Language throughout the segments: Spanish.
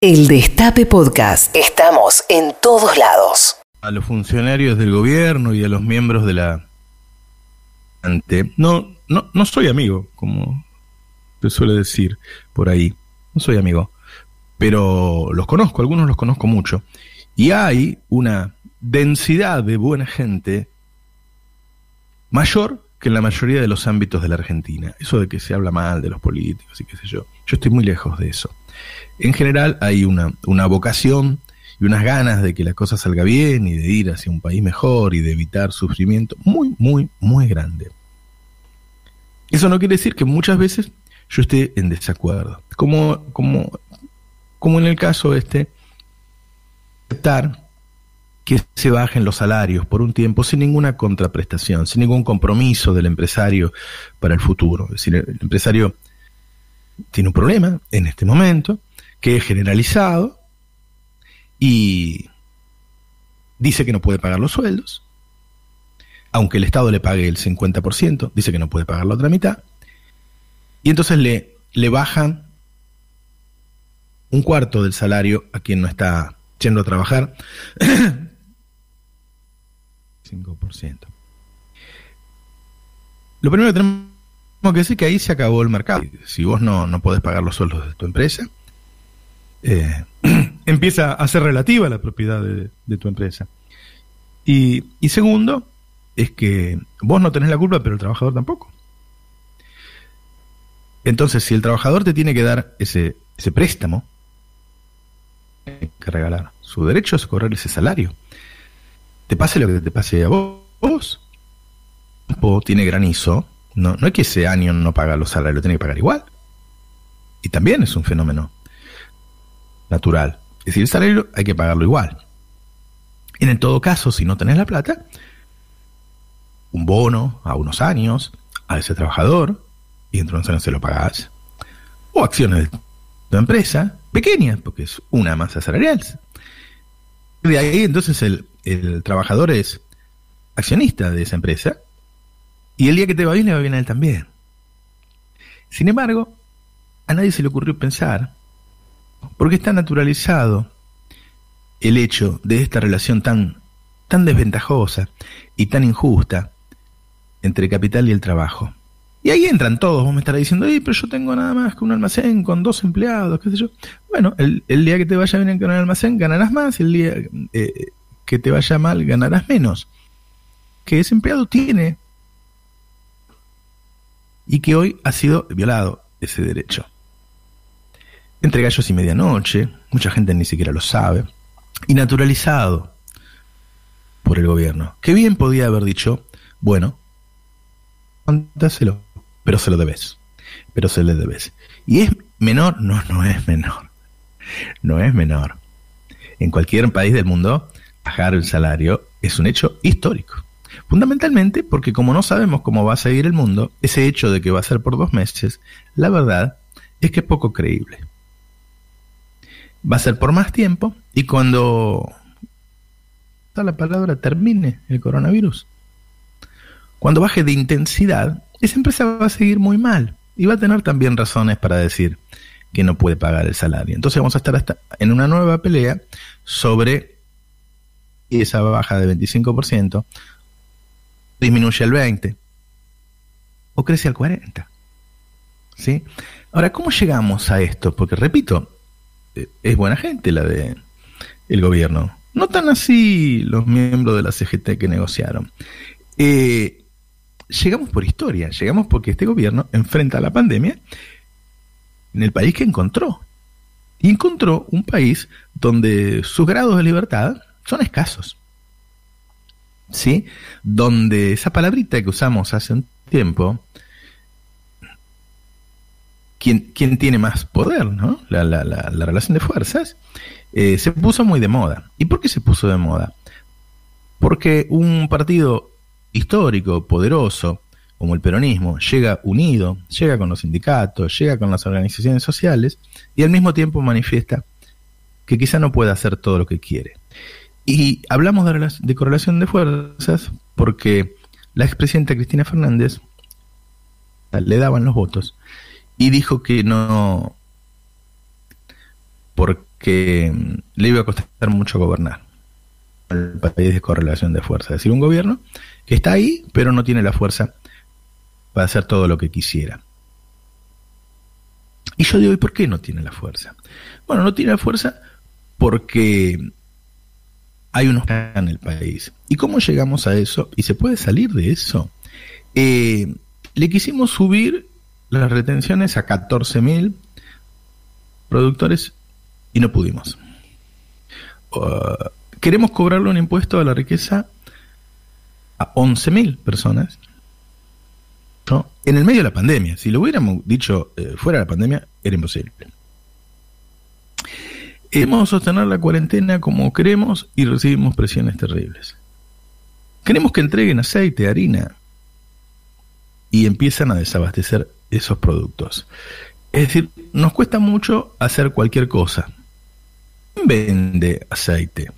El Destape Podcast. Estamos en todos lados. A los funcionarios del gobierno y a los miembros de la... No, no, no soy amigo, como se suele decir por ahí. No soy amigo. Pero los conozco, algunos los conozco mucho. Y hay una densidad de buena gente mayor que en la mayoría de los ámbitos de la Argentina. Eso de que se habla mal de los políticos y qué sé yo. Yo estoy muy lejos de eso en general hay una, una vocación y unas ganas de que la cosa salga bien y de ir hacia un país mejor y de evitar sufrimiento muy, muy, muy grande. Eso no quiere decir que muchas veces yo esté en desacuerdo. Como, como, como en el caso este, aceptar que se bajen los salarios por un tiempo sin ninguna contraprestación, sin ningún compromiso del empresario para el futuro. Es decir, el empresario tiene un problema en este momento, que es generalizado y dice que no puede pagar los sueldos, aunque el Estado le pague el 50%, dice que no puede pagar la otra mitad, y entonces le, le bajan un cuarto del salario a quien no está yendo a trabajar. 5%. Lo primero que tenemos que decir que ahí se acabó el mercado. Si vos no, no podés pagar los sueldos de tu empresa, eh, empieza a ser relativa la propiedad de, tu empresa. Y, segundo, es que vos no tenés la culpa, pero el trabajador tampoco. Entonces, si el trabajador te tiene que dar ese, ese préstamo, que regalar. Su derecho es cobrar ese salario. Te pase lo que te pase a vos. vos. tiene granizo. No, no es que ese año no paga los salarios, lo tiene que pagar igual. Y también es un fenómeno natural. Es decir, el salario hay que pagarlo igual. En todo caso, si no tenés la plata, un bono a unos años a ese trabajador y unos años se lo pagás. O acciones de tu empresa, pequeñas, porque es una masa salarial. De ahí entonces el trabajador es accionista de esa empresa y el día que te va bien le va bien a él también. Sin embargo, a nadie se le ocurrió pensar porque está naturalizado el hecho de esta relación tan, tan desventajosa y tan injusta entre capital y el trabajo. Y ahí entran todos, vos me estarás diciendo, pero yo tengo nada más que un almacén con dos empleados, qué sé yo. Bueno, el, día que te vaya bien con el almacén ganarás más, el día eh, que te vaya mal ganarás menos. Que ese empleado tiene y que hoy ha sido violado ese derecho entre gallos y medianoche, mucha gente ni siquiera lo sabe, y naturalizado por el gobierno, que bien podía haber dicho, bueno, dáselo, pero se lo debes, pero se le debes. ¿Y es menor? No, no es menor, no es menor. En cualquier país del mundo, bajar el salario es un hecho histórico. Fundamentalmente porque como no sabemos cómo va a seguir el mundo, ese hecho de que va a ser por dos meses, la verdad es que es poco creíble va a ser por más tiempo y cuando la palabra termine el coronavirus, cuando baje de intensidad, esa empresa va a seguir muy mal y va a tener también razones para decir que no puede pagar el salario. Entonces vamos a estar hasta en una nueva pelea sobre esa baja de 25%, disminuye al 20% o crece al 40%. ¿Sí? Ahora, ¿cómo llegamos a esto? Porque repito, es buena gente la de el gobierno. No tan así los miembros de la CGT que negociaron. Eh, llegamos por historia, llegamos porque este gobierno enfrenta la pandemia en el país que encontró. Y encontró un país donde sus grados de libertad son escasos. ¿Sí? Donde esa palabrita que usamos hace un tiempo, quién, tiene más poder, ¿no? La, la, la, relación de fuerzas, eh, se puso muy de moda. ¿Y por qué se puso de moda? Porque un partido histórico, poderoso, como el peronismo, llega unido, llega con los sindicatos, llega con las organizaciones sociales y al mismo tiempo manifiesta que quizá no pueda hacer todo lo que quiere. Y hablamos de, correlación de fuerzas porque la expresidenta Cristina Fernández le daban los votos y dijo que no, por que mm, le iba a costar mucho gobernar. El país de correlación de fuerza. Es decir, un gobierno que está ahí, pero no tiene la fuerza para hacer todo lo que quisiera. Y yo digo, ¿y por qué no tiene la fuerza? Bueno, no tiene la fuerza porque hay unos en el país. ¿Y cómo llegamos a eso? ¿Y se puede salir de eso? Eh, le quisimos subir las retenciones a 14.000 productores y no pudimos. Uh, queremos cobrarle un impuesto a la riqueza a 11.000 personas ¿no? en el medio de la pandemia. Si lo hubiéramos dicho eh, fuera de la pandemia, era imposible. Hemos sostener la cuarentena como queremos y recibimos presiones terribles. Queremos que entreguen aceite, harina y empiezan a desabastecer esos productos. Es decir, nos cuesta mucho hacer cualquier cosa. Vende aceite.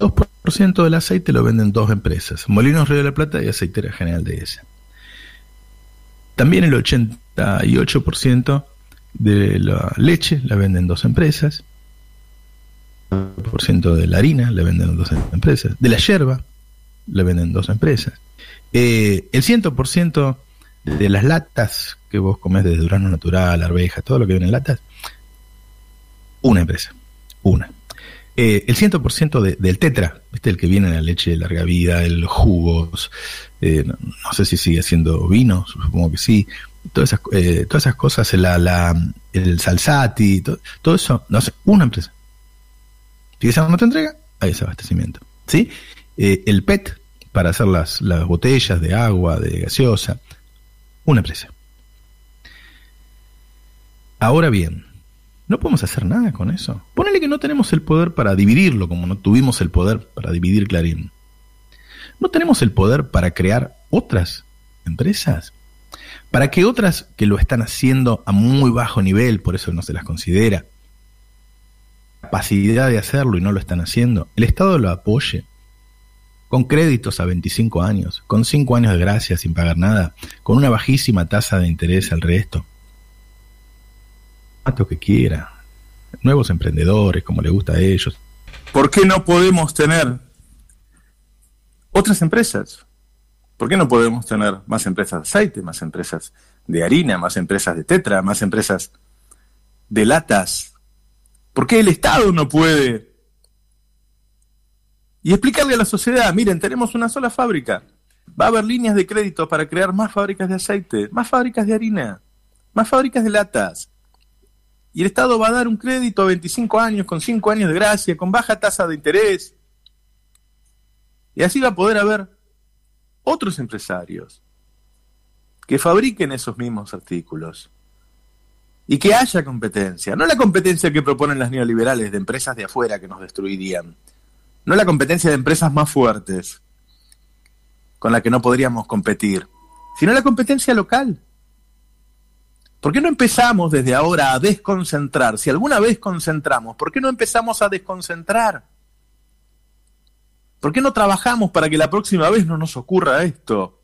2% del aceite lo venden dos empresas, Molinos Río de la Plata y Aceitera General de esa. También el 88% de la leche la venden dos empresas. El ciento de la harina la venden dos empresas. De la yerba la venden dos empresas. Eh, el 100% de las latas que vos comés de durano natural, arveja, todo lo que viene en latas, una empresa. Una. Eh, el 100% del tetra, ¿viste? el que viene en la leche de larga vida, el jugos, eh, no, sé si sigue siendo vino, supongo que sí, todas esas, eh, todas esas cosas, la, la, el salsati, todo, eso, no sé, una empresa. Si esa no te entrega, hay desabastecimiento. ¿sí? el PET, para hacer las, las botellas de agua, de gaseosa, una empresa. Ahora bien, no podemos hacer nada con eso. Ponele que no tenemos el poder para dividirlo, como no tuvimos el poder para dividir Clarín. No tenemos el poder para crear otras empresas. Para que otras que lo están haciendo a muy bajo nivel, por eso no se las considera, capacidad de hacerlo y no lo están haciendo, el Estado lo apoye con créditos a 25 años, con 5 años de gracia sin pagar nada, con una bajísima tasa de interés al resto que quiera, nuevos emprendedores, como le gusta a ellos. ¿Por qué no podemos tener otras empresas? ¿Por qué no podemos tener más empresas de aceite, más empresas de harina, más empresas de tetra, más empresas de latas? ¿Por qué el Estado no puede? Y explicarle a la sociedad, miren, tenemos una sola fábrica. Va a haber líneas de crédito para crear más fábricas de aceite, más fábricas de harina, más fábricas de latas y el Estado va a dar un crédito a 25 años, con 5 años de gracia, con baja tasa de interés. Y así va a poder haber otros empresarios que fabriquen esos mismos artículos. Y que haya competencia. No la competencia que proponen las neoliberales de empresas de afuera que nos destruirían. No la competencia de empresas más fuertes con la que no podríamos competir. Sino la competencia local. ¿Por qué no empezamos desde ahora a desconcentrar? Si alguna vez concentramos, ¿por qué no empezamos a desconcentrar? ¿Por qué no trabajamos para que la próxima vez no nos ocurra esto?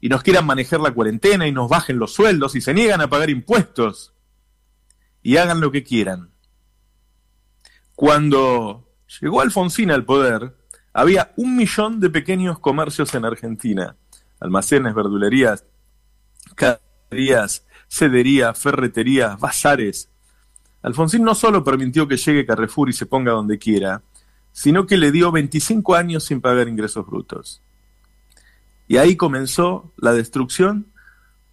Y nos quieran manejar la cuarentena y nos bajen los sueldos y se niegan a pagar impuestos y hagan lo que quieran. Cuando llegó Alfonsín al poder, había un millón de pequeños comercios en Argentina, almacenes, verdulerías, caderías, cedería, ferretería, bazares. Alfonsín no solo permitió que llegue Carrefour y se ponga donde quiera, sino que le dio 25 años sin pagar ingresos brutos. Y ahí comenzó la destrucción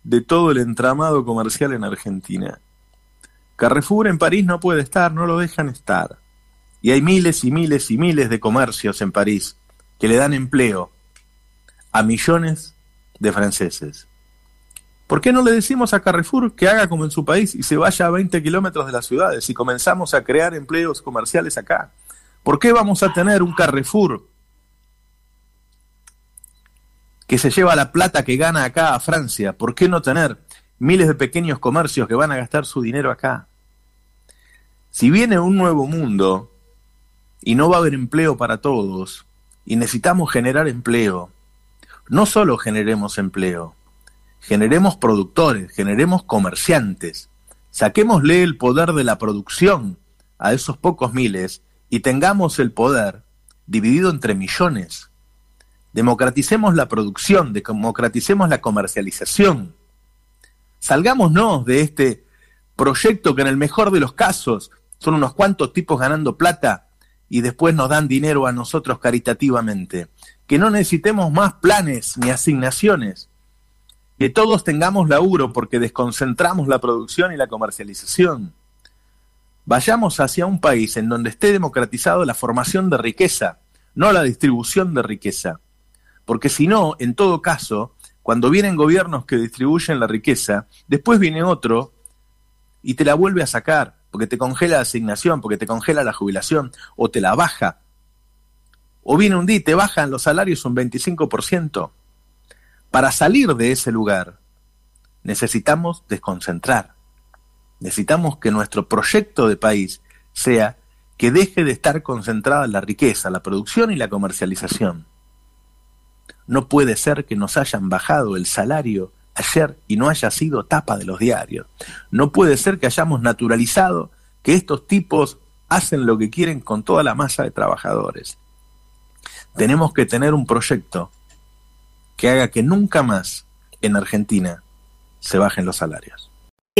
de todo el entramado comercial en Argentina. Carrefour en París no puede estar, no lo dejan estar. Y hay miles y miles y miles de comercios en París que le dan empleo a millones de franceses. ¿Por qué no le decimos a Carrefour que haga como en su país y se vaya a 20 kilómetros de las ciudades y comenzamos a crear empleos comerciales acá? ¿Por qué vamos a tener un Carrefour que se lleva la plata que gana acá a Francia? ¿Por qué no tener miles de pequeños comercios que van a gastar su dinero acá? Si viene un nuevo mundo y no va a haber empleo para todos y necesitamos generar empleo, no solo generemos empleo, generemos productores, generemos comerciantes, Saquémosle el poder de la producción a esos pocos miles y tengamos el poder dividido entre millones. Democraticemos la producción, democraticemos la comercialización. Salgámonos de este proyecto que en el mejor de los casos son unos cuantos tipos ganando plata y después nos dan dinero a nosotros caritativamente. Que no necesitemos más planes ni asignaciones. Que todos tengamos laburo porque desconcentramos la producción y la comercialización. Vayamos hacia un país en donde esté democratizado la formación de riqueza, no la distribución de riqueza. Porque si no, en todo caso, cuando vienen gobiernos que distribuyen la riqueza, después viene otro y te la vuelve a sacar, porque te congela la asignación, porque te congela la jubilación, o te la baja. O viene un día y te bajan los salarios un 25%. Para salir de ese lugar, necesitamos desconcentrar. Necesitamos que nuestro proyecto de país sea que deje de estar concentrada la riqueza, la producción y la comercialización. No puede ser que nos hayan bajado el salario ayer y no haya sido tapa de los diarios. No puede ser que hayamos naturalizado que estos tipos hacen lo que quieren con toda la masa de trabajadores. Tenemos que tener un proyecto que haga que nunca más en Argentina se bajen los salarios.